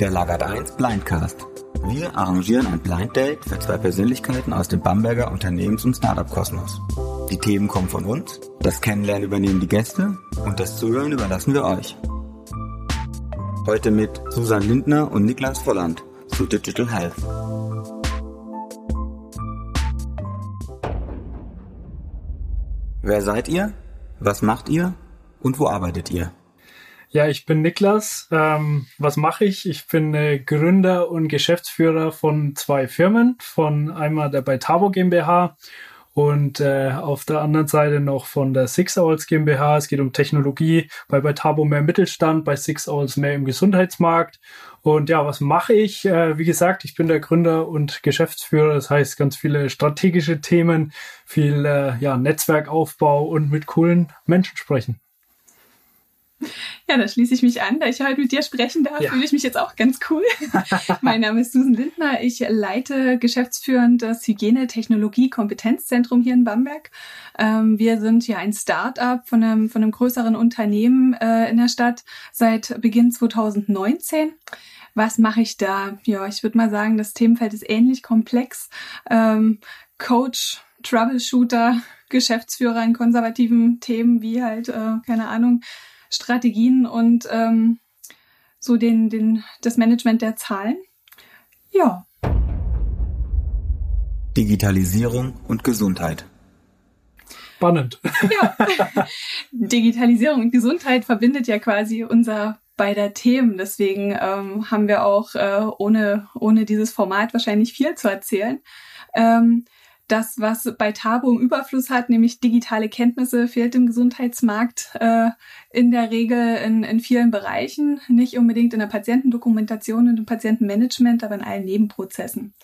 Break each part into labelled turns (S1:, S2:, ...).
S1: Der Lagert 1 Blindcast. Wir arrangieren ein Blind Date für zwei Persönlichkeiten aus dem Bamberger Unternehmens- und Startup-Kosmos. Die Themen kommen von uns, das Kennenlernen übernehmen die Gäste und das Zuhören überlassen wir euch. Heute mit Susan Lindner und Niklas Volland zu Digital Health. Wer seid ihr? Was macht ihr? Und wo arbeitet ihr?
S2: Ja, ich bin Niklas. Ähm, was mache ich? Ich bin äh, Gründer und Geschäftsführer von zwei Firmen, von einmal der Beitabo GmbH und äh, auf der anderen Seite noch von der Six Owls GmbH. Es geht um Technologie, bei Beitabo mehr Mittelstand, bei Six Owls mehr im Gesundheitsmarkt. Und ja, was mache ich? Äh, wie gesagt, ich bin der Gründer und Geschäftsführer. Das heißt, ganz viele strategische Themen, viel äh, ja, Netzwerkaufbau und mit coolen Menschen sprechen.
S3: Ja, da schließe ich mich an. Da ich heute mit dir sprechen darf, ja. fühle ich mich jetzt auch ganz cool. mein Name ist Susan Lindner. Ich leite geschäftsführend das Hygiene-Technologie-Kompetenzzentrum hier in Bamberg. Ähm, wir sind ja ein Start-up von einem, von einem größeren Unternehmen äh, in der Stadt seit Beginn 2019. Was mache ich da? Ja, ich würde mal sagen, das Themenfeld ist ähnlich komplex. Ähm, Coach, Troubleshooter, Geschäftsführer in konservativen Themen wie halt, äh, keine Ahnung, Strategien und ähm, so den, den, das Management der Zahlen. Ja.
S1: Digitalisierung und Gesundheit.
S2: Spannend.
S3: Ja. Digitalisierung und Gesundheit verbindet ja quasi unser beider Themen. Deswegen ähm, haben wir auch äh, ohne, ohne dieses Format wahrscheinlich viel zu erzählen. Ähm, das, was bei Tabo im Überfluss hat, nämlich digitale Kenntnisse, fehlt im Gesundheitsmarkt äh, in der Regel in, in vielen Bereichen, nicht unbedingt in der Patientendokumentation und im Patientenmanagement, aber in allen Nebenprozessen.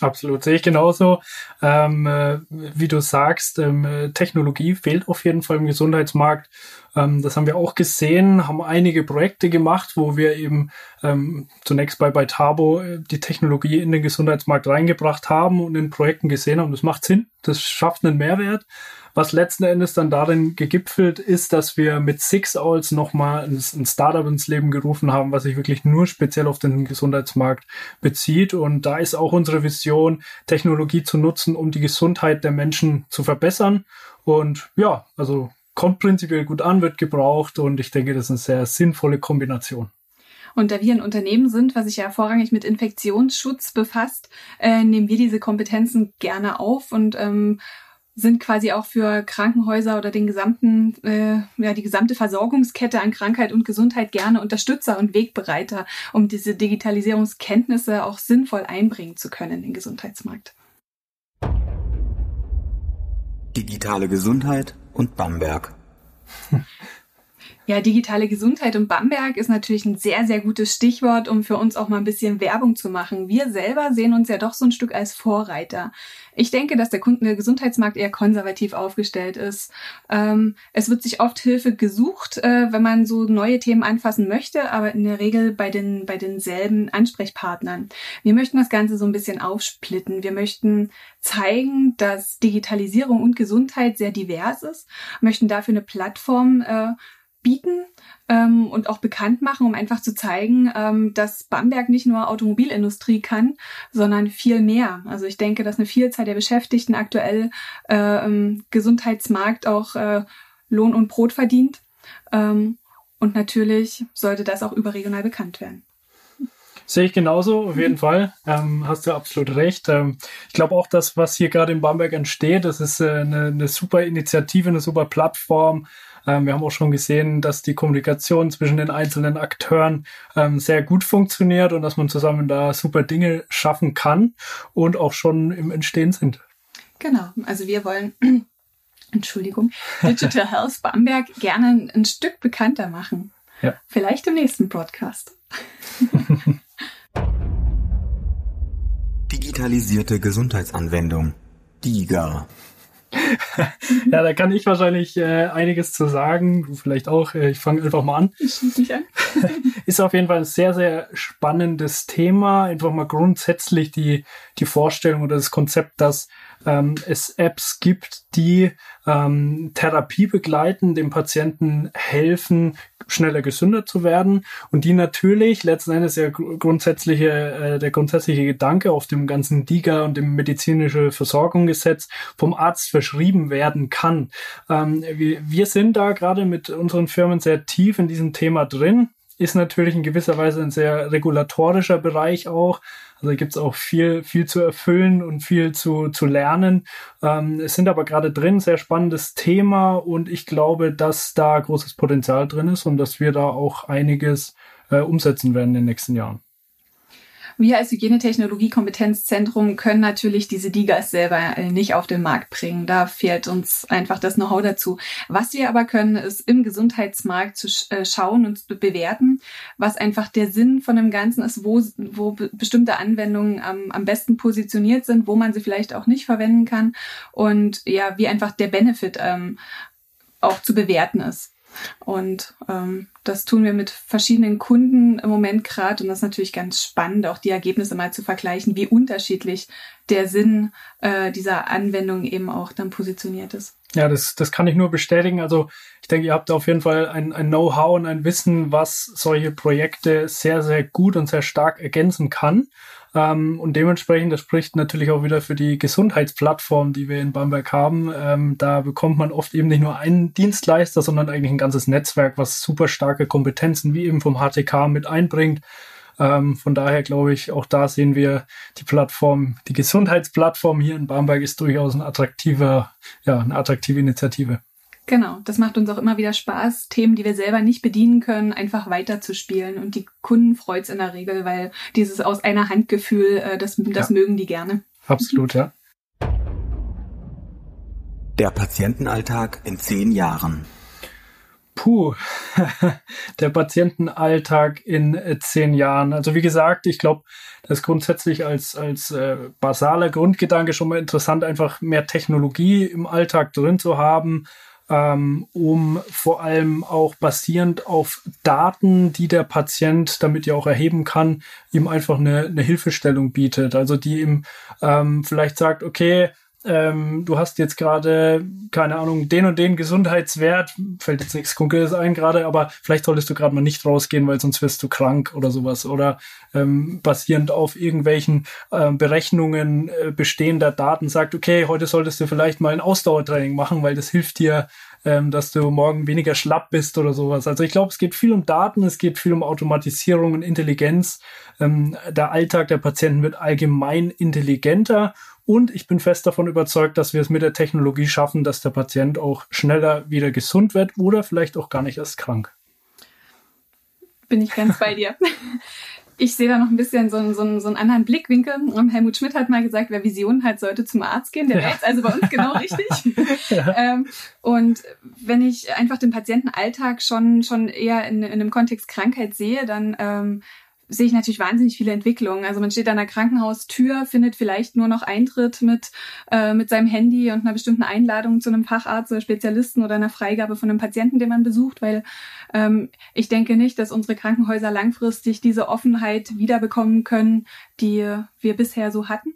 S2: Absolut, sehe ich genauso. Ähm, äh, wie du sagst, ähm, Technologie fehlt auf jeden Fall im Gesundheitsmarkt. Ähm, das haben wir auch gesehen, haben einige Projekte gemacht, wo wir eben ähm, zunächst bei, bei Tabo äh, die Technologie in den Gesundheitsmarkt reingebracht haben und in Projekten gesehen haben, das macht Sinn, das schafft einen Mehrwert was letzten Endes dann darin gegipfelt ist, dass wir mit Six Owls nochmal ein Startup ins Leben gerufen haben, was sich wirklich nur speziell auf den Gesundheitsmarkt bezieht. Und da ist auch unsere Vision, Technologie zu nutzen, um die Gesundheit der Menschen zu verbessern. Und ja, also kommt prinzipiell gut an, wird gebraucht und ich denke, das ist eine sehr sinnvolle Kombination.
S3: Und da wir ein Unternehmen sind, was sich ja vorrangig mit Infektionsschutz befasst, äh, nehmen wir diese Kompetenzen gerne auf und ähm, sind quasi auch für Krankenhäuser oder den gesamten, äh, ja, die gesamte Versorgungskette an Krankheit und Gesundheit gerne Unterstützer und Wegbereiter, um diese Digitalisierungskenntnisse auch sinnvoll einbringen zu können in den Gesundheitsmarkt.
S1: Digitale Gesundheit und Bamberg.
S3: Ja, digitale Gesundheit und Bamberg ist natürlich ein sehr, sehr gutes Stichwort, um für uns auch mal ein bisschen Werbung zu machen. Wir selber sehen uns ja doch so ein Stück als Vorreiter. Ich denke, dass der Gesundheitsmarkt eher konservativ aufgestellt ist. Ähm, es wird sich oft Hilfe gesucht, äh, wenn man so neue Themen anfassen möchte, aber in der Regel bei den bei denselben Ansprechpartnern. Wir möchten das Ganze so ein bisschen aufsplitten. Wir möchten zeigen, dass Digitalisierung und Gesundheit sehr divers ist, möchten dafür eine Plattform äh, bieten ähm, und auch bekannt machen, um einfach zu zeigen, ähm, dass Bamberg nicht nur Automobilindustrie kann, sondern viel mehr. Also ich denke, dass eine Vielzahl der Beschäftigten aktuell äh, im Gesundheitsmarkt auch äh, Lohn und Brot verdient. Ähm, und natürlich sollte das auch überregional bekannt werden.
S2: Sehe ich genauso, auf jeden Fall. Ähm, hast du absolut recht. Ähm, ich glaube auch, dass was hier gerade in Bamberg entsteht, das ist äh, eine, eine super Initiative, eine super Plattform, ähm, wir haben auch schon gesehen, dass die Kommunikation zwischen den einzelnen Akteuren ähm, sehr gut funktioniert und dass man zusammen da super Dinge schaffen kann und auch schon im Entstehen sind.
S3: Genau, also wir wollen Entschuldigung, Digital Health Bamberg gerne ein Stück bekannter machen. Ja. Vielleicht im nächsten Podcast.
S1: Digitalisierte Gesundheitsanwendung. DIGA.
S2: ja, da kann ich wahrscheinlich äh, einiges zu sagen. Du vielleicht auch. Äh, ich fange einfach mal an.
S3: Ich schließe mich an.
S2: ist auf jeden Fall ein sehr, sehr spannendes Thema. Einfach mal grundsätzlich die, die Vorstellung oder das Konzept, dass ähm, es Apps gibt, die ähm, Therapie begleiten, dem Patienten helfen, schneller gesünder zu werden und die natürlich letzten Endes ja grundsätzliche, äh, der grundsätzliche Gedanke auf dem ganzen DIGA und dem medizinische Versorgungsgesetz vom Arzt verschrieben werden kann. Ähm, wir, wir sind da gerade mit unseren Firmen sehr tief in diesem Thema drin ist natürlich in gewisser Weise ein sehr regulatorischer Bereich auch. Also gibt es auch viel, viel zu erfüllen und viel zu, zu lernen. Ähm, es sind aber gerade drin, sehr spannendes Thema und ich glaube, dass da großes Potenzial drin ist und dass wir da auch einiges äh, umsetzen werden in den nächsten Jahren.
S3: Wir als Hygienetechnologie-Kompetenzzentrum können natürlich diese Digas selber äh, nicht auf den Markt bringen. Da fehlt uns einfach das Know-how dazu. Was wir aber können, ist im Gesundheitsmarkt zu äh, schauen und zu bewerten, was einfach der Sinn von dem Ganzen ist, wo, wo bestimmte Anwendungen am, am besten positioniert sind, wo man sie vielleicht auch nicht verwenden kann und ja, wie einfach der Benefit ähm, auch zu bewerten ist. Und ähm, das tun wir mit verschiedenen Kunden im Moment gerade. Und das ist natürlich ganz spannend, auch die Ergebnisse mal zu vergleichen, wie unterschiedlich der Sinn äh, dieser Anwendung eben auch dann positioniert ist.
S2: Ja, das, das kann ich nur bestätigen. Also ich denke, ihr habt auf jeden Fall ein, ein Know-how und ein Wissen, was solche Projekte sehr, sehr gut und sehr stark ergänzen kann. Ähm, und dementsprechend, das spricht natürlich auch wieder für die Gesundheitsplattform, die wir in Bamberg haben. Ähm, da bekommt man oft eben nicht nur einen Dienstleister, sondern eigentlich ein ganzes Netzwerk, was super starke Kompetenzen wie eben vom HTK mit einbringt. Ähm, von daher glaube ich, auch da sehen wir die Plattform, die Gesundheitsplattform hier in Bamberg ist durchaus ein attraktiver, ja, eine attraktive Initiative.
S3: Genau, das macht uns auch immer wieder Spaß, Themen, die wir selber nicht bedienen können, einfach weiterzuspielen. Und die Kunden freut's in der Regel, weil dieses aus einer Handgefühl, äh, das, das ja. mögen die gerne.
S2: Absolut, ja.
S1: Der Patientenalltag in zehn Jahren.
S2: Puh, der Patientenalltag in äh, zehn Jahren. Also wie gesagt, ich glaube, das ist grundsätzlich als, als äh, basaler Grundgedanke schon mal interessant, einfach mehr Technologie im Alltag drin zu haben, ähm, um vor allem auch basierend auf Daten, die der Patient damit ja auch erheben kann, ihm einfach eine, eine Hilfestellung bietet. Also die ihm ähm, vielleicht sagt, okay, ähm, du hast jetzt gerade, keine Ahnung, den und den Gesundheitswert, fällt jetzt nichts Konkretes ein gerade, aber vielleicht solltest du gerade mal nicht rausgehen, weil sonst wirst du krank oder sowas. Oder ähm, basierend auf irgendwelchen äh, Berechnungen äh, bestehender Daten sagt, okay, heute solltest du vielleicht mal ein Ausdauertraining machen, weil das hilft dir ähm, dass du morgen weniger schlapp bist oder sowas. Also ich glaube, es geht viel um Daten, es geht viel um Automatisierung und Intelligenz. Ähm, der Alltag der Patienten wird allgemein intelligenter und ich bin fest davon überzeugt, dass wir es mit der Technologie schaffen, dass der Patient auch schneller wieder gesund wird oder vielleicht auch gar nicht erst krank.
S3: Bin ich ganz bei dir. ich sehe da noch ein bisschen so, so, so einen anderen Blickwinkel. Helmut Schmidt hat mal gesagt, wer Visionen hat, sollte zum Arzt gehen. Der ja. wäre jetzt also bei uns genau richtig. ja. ähm, und wenn ich einfach den Patientenalltag schon, schon eher in, in einem Kontext Krankheit sehe, dann ähm, sehe ich natürlich wahnsinnig viele Entwicklungen. Also man steht an der Krankenhaustür, findet vielleicht nur noch Eintritt mit, äh, mit seinem Handy und einer bestimmten Einladung zu einem Facharzt oder Spezialisten oder einer Freigabe von einem Patienten, den man besucht, weil ähm, ich denke nicht, dass unsere Krankenhäuser langfristig diese Offenheit wiederbekommen können, die wir bisher so hatten.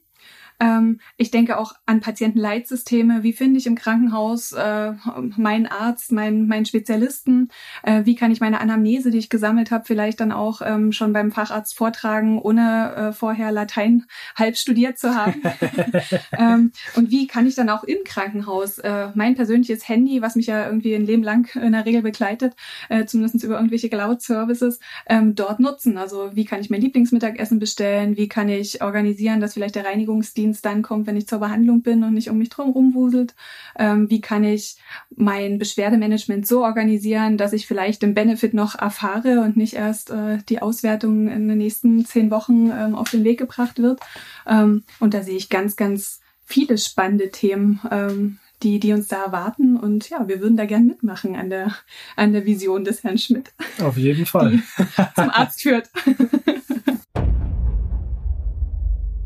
S3: Ähm, ich denke auch an Patientenleitsysteme. Wie finde ich im Krankenhaus äh, meinen Arzt, meinen, meinen Spezialisten? Äh, wie kann ich meine Anamnese, die ich gesammelt habe, vielleicht dann auch ähm, schon beim Facharzt vortragen, ohne äh, vorher Latein halb studiert zu haben? ähm, und wie kann ich dann auch im Krankenhaus äh, mein persönliches Handy, was mich ja irgendwie ein Leben lang in der Regel begleitet, äh, zumindest über irgendwelche Cloud-Services, ähm, dort nutzen? Also wie kann ich mein Lieblingsmittagessen bestellen? Wie kann ich organisieren, dass vielleicht der Reinigungsdienst Dienst dann kommt, wenn ich zur Behandlung bin und nicht um mich drum rumwuselt? Ähm, wie kann ich mein Beschwerdemanagement so organisieren, dass ich vielleicht den Benefit noch erfahre und nicht erst äh, die Auswertung in den nächsten zehn Wochen ähm, auf den Weg gebracht wird? Ähm, und da sehe ich ganz, ganz viele spannende Themen, ähm, die, die uns da erwarten. Und ja, wir würden da gern mitmachen an der, an der Vision des Herrn Schmidt.
S2: Auf jeden Fall.
S3: zum Arzt führt.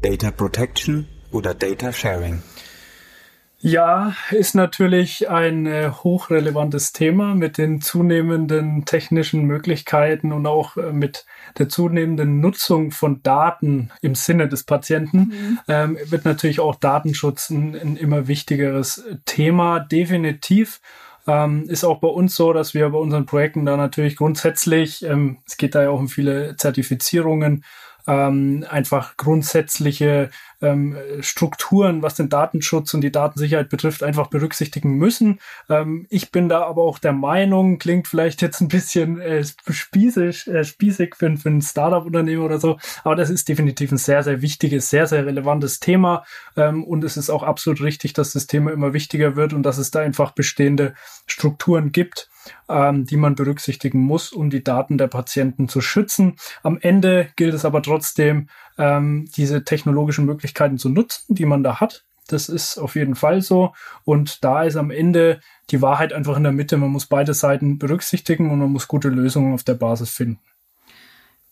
S1: Data Protection oder Data Sharing?
S2: Ja, ist natürlich ein äh, hochrelevantes Thema mit den zunehmenden technischen Möglichkeiten und auch äh, mit der zunehmenden Nutzung von Daten im Sinne des Patienten mhm. ähm, wird natürlich auch Datenschutz ein, ein immer wichtigeres Thema. Definitiv. Ähm, ist auch bei uns so, dass wir bei unseren Projekten da natürlich grundsätzlich, ähm, es geht da ja auch um viele Zertifizierungen, ähm, einfach grundsätzliche ähm, Strukturen, was den Datenschutz und die Datensicherheit betrifft, einfach berücksichtigen müssen. Ähm, ich bin da aber auch der Meinung, klingt vielleicht jetzt ein bisschen äh, spießig, äh, spießig für, für ein Startup-Unternehmen oder so, aber das ist definitiv ein sehr, sehr wichtiges, sehr, sehr relevantes Thema ähm, und es ist auch absolut richtig, dass das Thema immer wichtiger wird und dass es da einfach bestehende Strukturen gibt ähm, die man berücksichtigen muss, um die Daten der Patienten zu schützen. Am Ende gilt es aber trotzdem, ähm, diese technologischen Möglichkeiten zu nutzen, die man da hat. Das ist auf jeden Fall so. Und da ist am Ende die Wahrheit einfach in der Mitte. Man muss beide Seiten berücksichtigen und man muss gute Lösungen auf der Basis finden.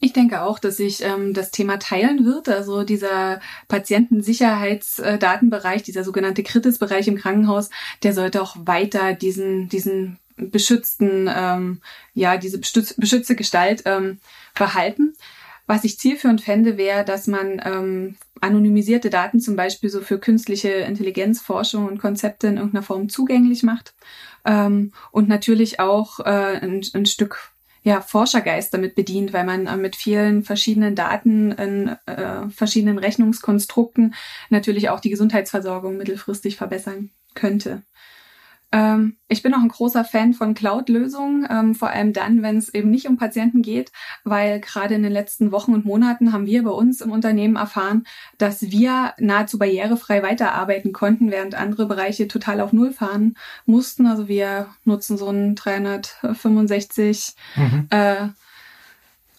S3: Ich denke auch, dass sich ähm, das Thema teilen wird. Also dieser Patientensicherheitsdatenbereich, dieser sogenannte Kritisbereich im Krankenhaus, der sollte auch weiter diesen, diesen beschützten, ähm, ja, diese beschützte Gestalt ähm, behalten. Was ich zielführend fände, wäre, dass man ähm, anonymisierte Daten zum Beispiel so für künstliche Intelligenzforschung und Konzepte in irgendeiner Form zugänglich macht ähm, und natürlich auch äh, ein, ein Stück ja, Forschergeist damit bedient, weil man äh, mit vielen verschiedenen Daten in äh, verschiedenen Rechnungskonstrukten natürlich auch die Gesundheitsversorgung mittelfristig verbessern könnte. Ähm, ich bin auch ein großer Fan von Cloud-Lösungen, ähm, vor allem dann, wenn es eben nicht um Patienten geht, weil gerade in den letzten Wochen und Monaten haben wir bei uns im Unternehmen erfahren, dass wir nahezu barrierefrei weiterarbeiten konnten, während andere Bereiche total auf Null fahren mussten. Also wir nutzen so ein 365 mhm. äh,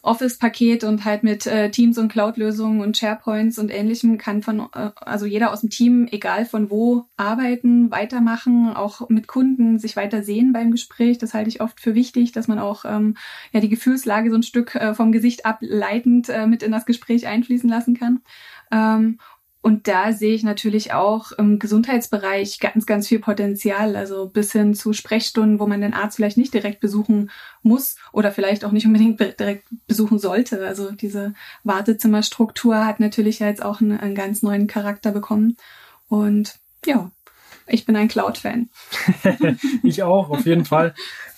S3: Office-Paket und halt mit äh, Teams und Cloud-Lösungen und SharePoints und ähnlichem kann von, äh, also jeder aus dem Team, egal von wo, arbeiten, weitermachen, auch mit Kunden sich weiter sehen beim Gespräch. Das halte ich oft für wichtig, dass man auch ähm, ja die Gefühlslage so ein Stück äh, vom Gesicht ableitend äh, mit in das Gespräch einfließen lassen kann. Ähm, und da sehe ich natürlich auch im Gesundheitsbereich ganz, ganz viel Potenzial. Also bis hin zu Sprechstunden, wo man den Arzt vielleicht nicht direkt besuchen muss oder vielleicht auch nicht unbedingt direkt besuchen sollte. Also diese Wartezimmerstruktur hat natürlich jetzt auch einen, einen ganz neuen Charakter bekommen. Und ja, ich bin ein Cloud-Fan.
S2: ich auch, auf jeden Fall.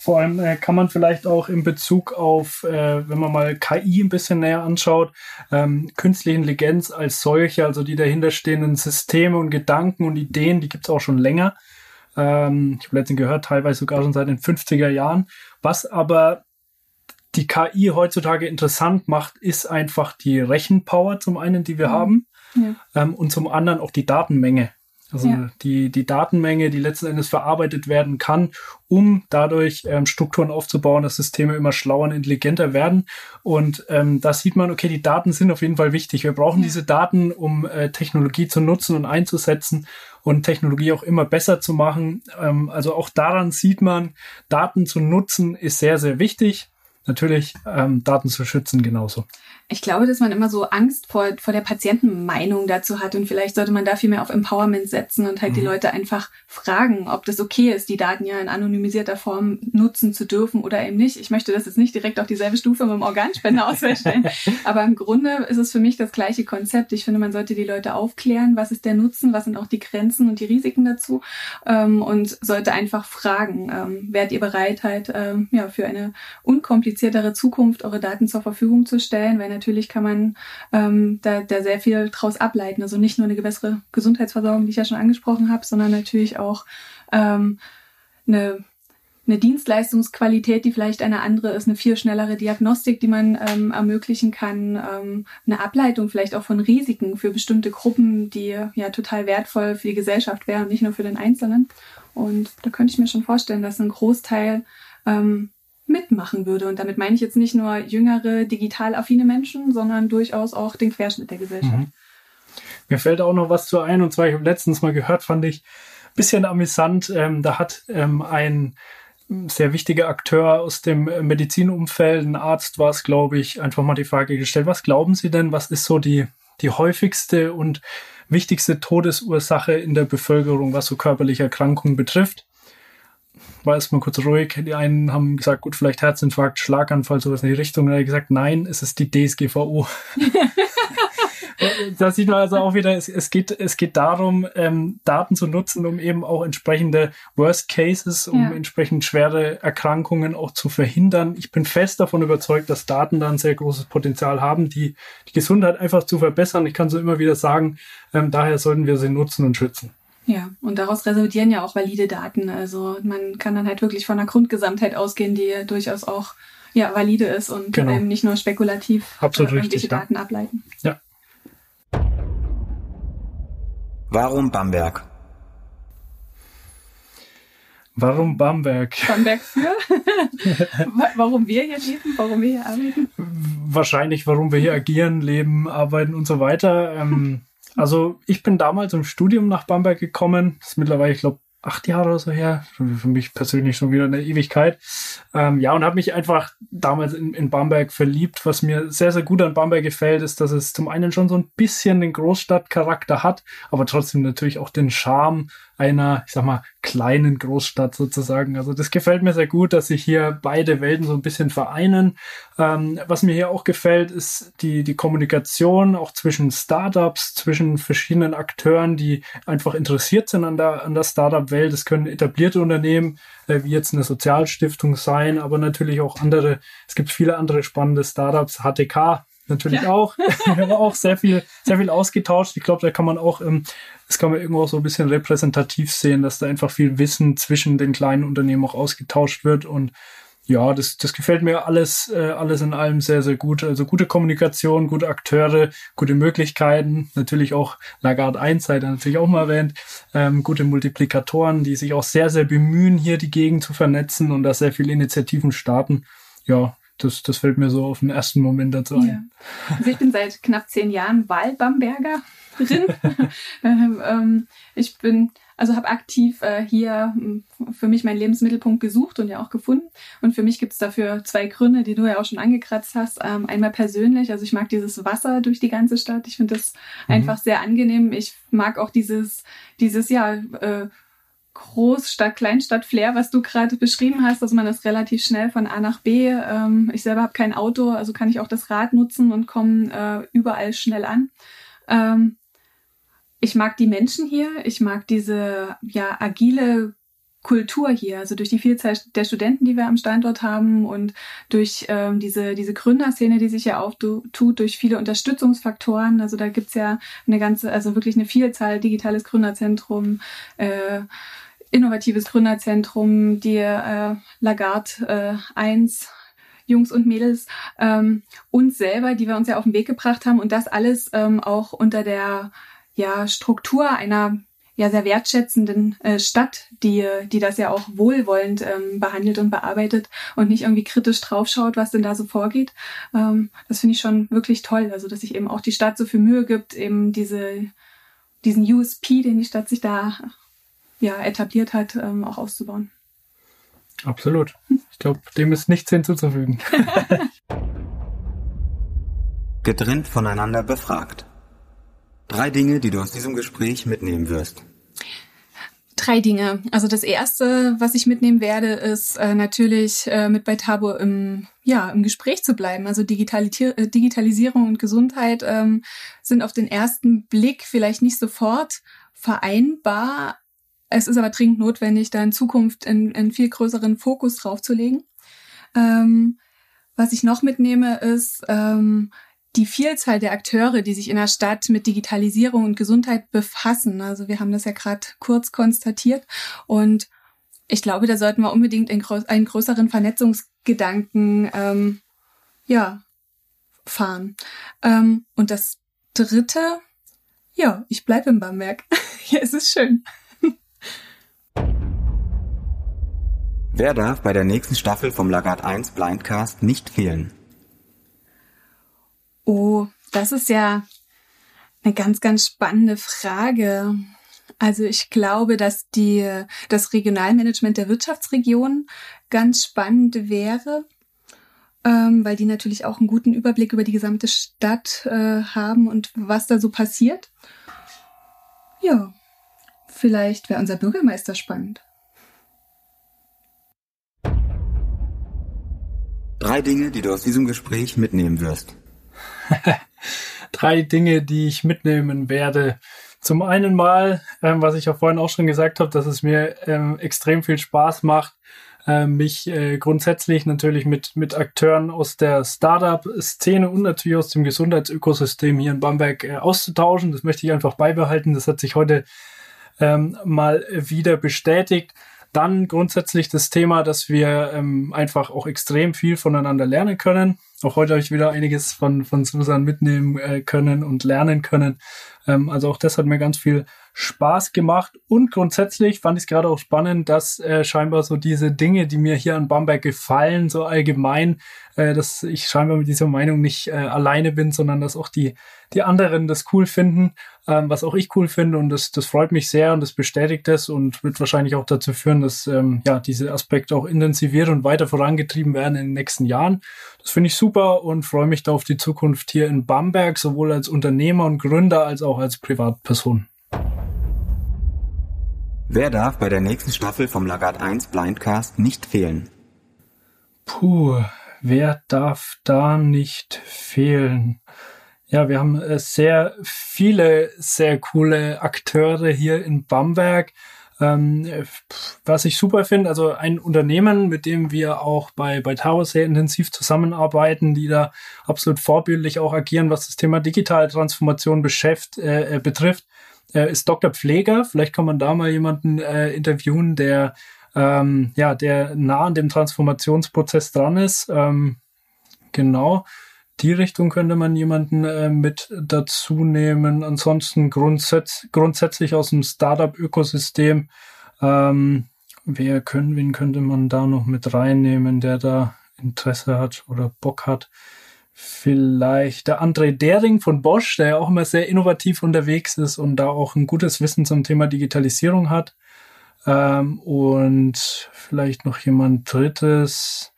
S2: Vor allem äh, kann man vielleicht auch in Bezug auf, äh, wenn man mal KI ein bisschen näher anschaut, ähm, künstliche Intelligenz als solche, also die dahinterstehenden Systeme und Gedanken und Ideen, die gibt es auch schon länger. Ähm, ich habe letztens gehört, teilweise sogar schon seit den 50er Jahren. Was aber die KI heutzutage interessant macht, ist einfach die Rechenpower zum einen, die wir mhm. haben, ja. ähm, und zum anderen auch die Datenmenge. Also ja. die, die Datenmenge, die letzten Endes verarbeitet werden kann, um dadurch ähm, Strukturen aufzubauen, dass Systeme immer schlauer und intelligenter werden. Und ähm, da sieht man, okay, die Daten sind auf jeden Fall wichtig. Wir brauchen ja. diese Daten, um äh, Technologie zu nutzen und einzusetzen und Technologie auch immer besser zu machen. Ähm, also auch daran sieht man, Daten zu nutzen ist sehr, sehr wichtig natürlich ähm, Daten zu schützen genauso.
S3: Ich glaube, dass man immer so Angst vor, vor der Patientenmeinung dazu hat und vielleicht sollte man da viel mehr auf Empowerment setzen und halt mhm. die Leute einfach fragen, ob das okay ist, die Daten ja in anonymisierter Form nutzen zu dürfen oder eben nicht. Ich möchte das jetzt nicht direkt auf dieselbe Stufe mit dem Organspender ausstellen, aber im Grunde ist es für mich das gleiche Konzept. Ich finde, man sollte die Leute aufklären, was ist der Nutzen, was sind auch die Grenzen und die Risiken dazu ähm, und sollte einfach fragen, ähm, wärt ihr bereit, halt ähm, ja, für eine unkompliziertere Zukunft eure Daten zur Verfügung zu stellen, weil natürlich kann man ähm, da, da sehr viel draus ableiten. Also nicht nur eine bessere Gesundheitsversorgung, die ich ja schon angesprochen habe, sondern natürlich auch ähm, eine eine Dienstleistungsqualität, die vielleicht eine andere ist, eine viel schnellere Diagnostik, die man ähm, ermöglichen kann, ähm, eine Ableitung vielleicht auch von Risiken für bestimmte Gruppen, die ja total wertvoll für die Gesellschaft wären, nicht nur für den Einzelnen. Und da könnte ich mir schon vorstellen, dass ein Großteil ähm, mitmachen würde. Und damit meine ich jetzt nicht nur jüngere, digital affine Menschen, sondern durchaus auch den Querschnitt der Gesellschaft. Mhm.
S2: Mir fällt auch noch was zu ein, und zwar, ich habe letztens mal gehört, fand ich ein bisschen amüsant. Ähm, da hat ähm, ein sehr wichtiger Akteur aus dem Medizinumfeld, ein Arzt war es, glaube ich, einfach mal die Frage gestellt, was glauben Sie denn, was ist so die die häufigste und wichtigste Todesursache in der Bevölkerung, was so körperliche Erkrankungen betrifft. War erstmal kurz ruhig. Die einen haben gesagt, gut, vielleicht Herzinfarkt, Schlaganfall, sowas in die Richtung. Und er hat gesagt, nein, es ist die DSGVO. da sieht man also auch wieder, es, es, geht, es geht darum, ähm, Daten zu nutzen, um eben auch entsprechende Worst Cases, um ja. entsprechend schwere Erkrankungen auch zu verhindern. Ich bin fest davon überzeugt, dass Daten da ein sehr großes Potenzial haben, die, die Gesundheit einfach zu verbessern. Ich kann so immer wieder sagen, ähm, daher sollten wir sie nutzen und schützen.
S3: Ja, und daraus resultieren ja auch valide Daten. Also man kann dann halt wirklich von einer Grundgesamtheit ausgehen, die durchaus auch ja, valide ist und genau. eben nicht nur spekulativ
S2: Absolut äh, richtig,
S3: Daten ja. ableiten.
S2: Ja.
S1: Warum Bamberg?
S2: Warum Bamberg?
S3: Bamberg für? warum wir hier leben? Warum wir hier arbeiten?
S2: Wahrscheinlich, warum wir hier agieren, leben, arbeiten und so weiter. Ähm, also ich bin damals im Studium nach Bamberg gekommen. Das ist mittlerweile, ich glaube, acht Jahre oder so her. Für mich persönlich schon wieder eine Ewigkeit. Ähm, ja, und habe mich einfach damals in, in Bamberg verliebt. Was mir sehr, sehr gut an Bamberg gefällt, ist, dass es zum einen schon so ein bisschen den Großstadtcharakter hat, aber trotzdem natürlich auch den Charme einer, ich sag mal, kleinen Großstadt sozusagen. Also das gefällt mir sehr gut, dass sich hier beide Welten so ein bisschen vereinen. Ähm, was mir hier auch gefällt, ist die, die Kommunikation auch zwischen Startups, zwischen verschiedenen Akteuren, die einfach interessiert sind an der, an der Startup-Welt. Es können etablierte Unternehmen, äh, wie jetzt eine Sozialstiftung sein, aber natürlich auch andere. Es gibt viele andere spannende Startups. HTK natürlich ja. auch. Wir haben auch sehr viel, sehr viel ausgetauscht. Ich glaube, da kann man auch, ähm, das kann man irgendwo so ein bisschen repräsentativ sehen, dass da einfach viel Wissen zwischen den kleinen Unternehmen auch ausgetauscht wird und ja, das, das gefällt mir alles, äh, alles in allem sehr, sehr gut. Also gute Kommunikation, gute Akteure, gute Möglichkeiten. Natürlich auch Lagarde 1 sei da natürlich auch mal erwähnt. Ähm, gute Multiplikatoren, die sich auch sehr, sehr bemühen, hier die Gegend zu vernetzen und da sehr viele Initiativen starten. Ja, das, das fällt mir so auf den ersten Moment dazu ein.
S3: Ja. Also ich bin seit knapp zehn Jahren Wahlbambergerin. Ähm, ähm, ich bin, also habe aktiv äh, hier hm, für mich meinen Lebensmittelpunkt gesucht und ja auch gefunden. Und für mich gibt es dafür zwei Gründe, die du ja auch schon angekratzt hast. Ähm, einmal persönlich, also ich mag dieses Wasser durch die ganze Stadt. Ich finde das mhm. einfach sehr angenehm. Ich mag auch dieses, dieses ja, äh, Großstadt, Kleinstadt-Flair, was du gerade beschrieben hast, dass man das relativ schnell von A nach B. Ähm, ich selber habe kein Auto, also kann ich auch das Rad nutzen und komme äh, überall schnell an. Ähm, ich mag die Menschen hier, ich mag diese ja agile Kultur hier, also durch die Vielzahl der Studenten, die wir am Standort haben und durch ähm, diese, diese Gründerszene, die sich ja auftut, durch viele Unterstützungsfaktoren. Also da gibt's ja eine ganze, also wirklich eine Vielzahl, digitales Gründerzentrum, äh, innovatives Gründerzentrum, die äh, Lagarde äh, 1, Jungs und Mädels, ähm, uns selber, die wir uns ja auf den Weg gebracht haben und das alles ähm, auch unter der ja, Struktur einer ja sehr wertschätzenden äh, Stadt, die, die das ja auch wohlwollend ähm, behandelt und bearbeitet und nicht irgendwie kritisch draufschaut, was denn da so vorgeht. Ähm, das finde ich schon wirklich toll. Also, dass sich eben auch die Stadt so viel Mühe gibt, eben diese, diesen USP, den die Stadt sich da ja, etabliert hat, ähm, auch auszubauen.
S2: Absolut. Ich glaube, dem ist nichts hinzuzufügen.
S1: Getrennt voneinander befragt. Drei Dinge, die du aus diesem Gespräch mitnehmen wirst.
S3: Drei Dinge. Also das erste, was ich mitnehmen werde, ist äh, natürlich äh, mit bei Tabo im, ja, im Gespräch zu bleiben. Also Digitalisier äh, Digitalisierung und Gesundheit ähm, sind auf den ersten Blick vielleicht nicht sofort vereinbar, es ist aber dringend notwendig, da in Zukunft einen, viel größeren Fokus drauf zu legen. Ähm, was ich noch mitnehme, ist ähm, die Vielzahl der Akteure, die sich in der Stadt mit Digitalisierung und Gesundheit befassen. Also wir haben das ja gerade kurz konstatiert. Und ich glaube, da sollten wir unbedingt einen, größeren Vernetzungsgedanken ähm, ja, fahren. Ähm, und das Dritte, ja, ich bleibe in Bamberg. Ist es schön.
S1: Wer darf bei der nächsten Staffel vom Lagarde 1 Blindcast nicht fehlen?
S3: Oh, das ist ja eine ganz, ganz spannende Frage. Also ich glaube, dass die, das Regionalmanagement der Wirtschaftsregion ganz spannend wäre. ähm, weil die natürlich auch einen guten Überblick über die gesamte Stadt äh, haben und was da so passiert. Ja, vielleicht wäre unser Bürgermeister spannend.
S1: Drei Dinge, die du aus diesem Gespräch mitnehmen wirst.
S2: Drei Dinge, die ich mitnehmen werde. Zum einen mal, ähm, was ich ja vorhin auch schon gesagt habe, dass es mir ähm, extrem viel Spaß macht, äh, mich äh, grundsätzlich natürlich mit, mit Akteuren aus der Startup-Szene und natürlich aus dem Gesundheitsökosystem hier in Bamberg äh, auszutauschen. Das möchte ich einfach beibehalten. Das hat sich heute ähm, mal wieder bestätigt. Dann grundsätzlich das Thema, dass wir ähm, einfach auch extrem viel voneinander lernen können. Auch heute habe ich wieder einiges von, von Susan mitnehmen äh, können und lernen können. Ähm, also auch das hat mir ganz viel Spaß gemacht. Und grundsätzlich fand ich es gerade auch spannend, dass äh, scheinbar so diese Dinge, die mir hier an Bamberg gefallen, so allgemein, äh, dass ich scheinbar mit dieser Meinung nicht äh, alleine bin, sondern dass auch die, die anderen das cool finden, ähm, was auch ich cool finde. Und das, das freut mich sehr und das bestätigt es und wird wahrscheinlich auch dazu führen, dass ähm, ja diese Aspekte auch intensiviert und weiter vorangetrieben werden in den nächsten Jahren. Das finde ich super und freue mich da auf die Zukunft hier in Bamberg, sowohl als Unternehmer und Gründer als auch als Privatperson.
S1: Wer darf bei der nächsten Staffel vom Lagarde 1 Blindcast nicht fehlen?
S2: Puh, wer darf da nicht fehlen? Ja, wir haben äh, sehr viele sehr coole Akteure hier in Bamberg. Ähm, was ich super finde, also ein Unternehmen, mit dem wir auch bei, bei Taro sehr intensiv zusammenarbeiten, die da absolut vorbildlich auch agieren, was das Thema digitale Transformation beschäft, äh, äh betrifft, äh, ist Dr. Pfleger. Vielleicht kann man da mal jemanden äh, interviewen, der ähm, ja, der nah an dem Transformationsprozess dran ist. Ähm, genau. Die Richtung könnte man jemanden äh, mit dazu nehmen. Ansonsten grundsätz grundsätzlich aus dem Startup-Ökosystem. Ähm, wer können, wen könnte man da noch mit reinnehmen, der da Interesse hat oder Bock hat? Vielleicht der André Dering von Bosch, der ja auch immer sehr innovativ unterwegs ist und da auch ein gutes Wissen zum Thema Digitalisierung hat. Ähm, und vielleicht noch jemand Drittes.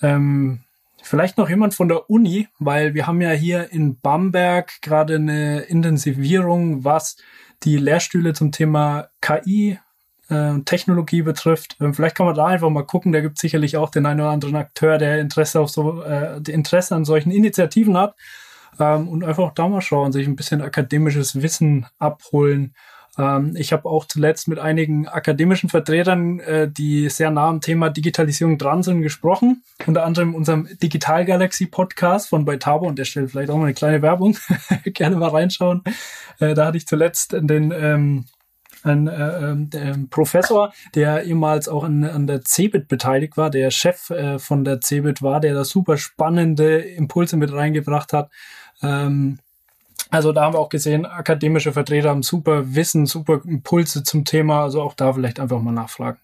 S2: Ähm, vielleicht noch jemand von der Uni, weil wir haben ja hier in Bamberg gerade eine Intensivierung, was die Lehrstühle zum Thema KI äh, Technologie betrifft. Ähm, vielleicht kann man da einfach mal gucken. Da gibt es sicherlich auch den einen oder anderen Akteur, der Interesse auf so äh, Interesse an solchen Initiativen hat. Ähm, und einfach da mal schauen, sich ein bisschen akademisches Wissen abholen. Ähm, ich habe auch zuletzt mit einigen akademischen Vertretern, äh, die sehr nah am Thema Digitalisierung dran sind, gesprochen. Unter anderem in unserem Digital Galaxy Podcast von Beitabo und der stellt vielleicht auch mal eine kleine Werbung. Gerne mal reinschauen. Äh, da hatte ich zuletzt den ähm, ein äh, ähm, Professor, der ehemals auch an, an der CeBIT beteiligt war, der Chef äh, von der CeBIT war, der da super spannende Impulse mit reingebracht hat. Ähm, also da haben wir auch gesehen, akademische Vertreter haben super Wissen, super Impulse zum Thema. Also auch da vielleicht einfach mal nachfragen.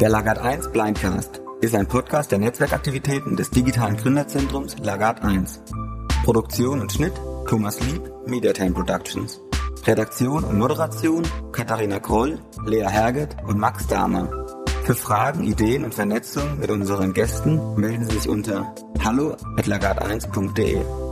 S1: Der Lagert 1 Blindcast ist ein Podcast der Netzwerkaktivitäten des digitalen Gründerzentrums Lagarde 1. Produktion und Schnitt Thomas Lieb, Mediatime Productions. Redaktion und Moderation Katharina Kroll, Lea Herget und Max Dahmer. Für Fragen, Ideen und Vernetzung mit unseren Gästen melden Sie sich unter hallo at lagarde1.de.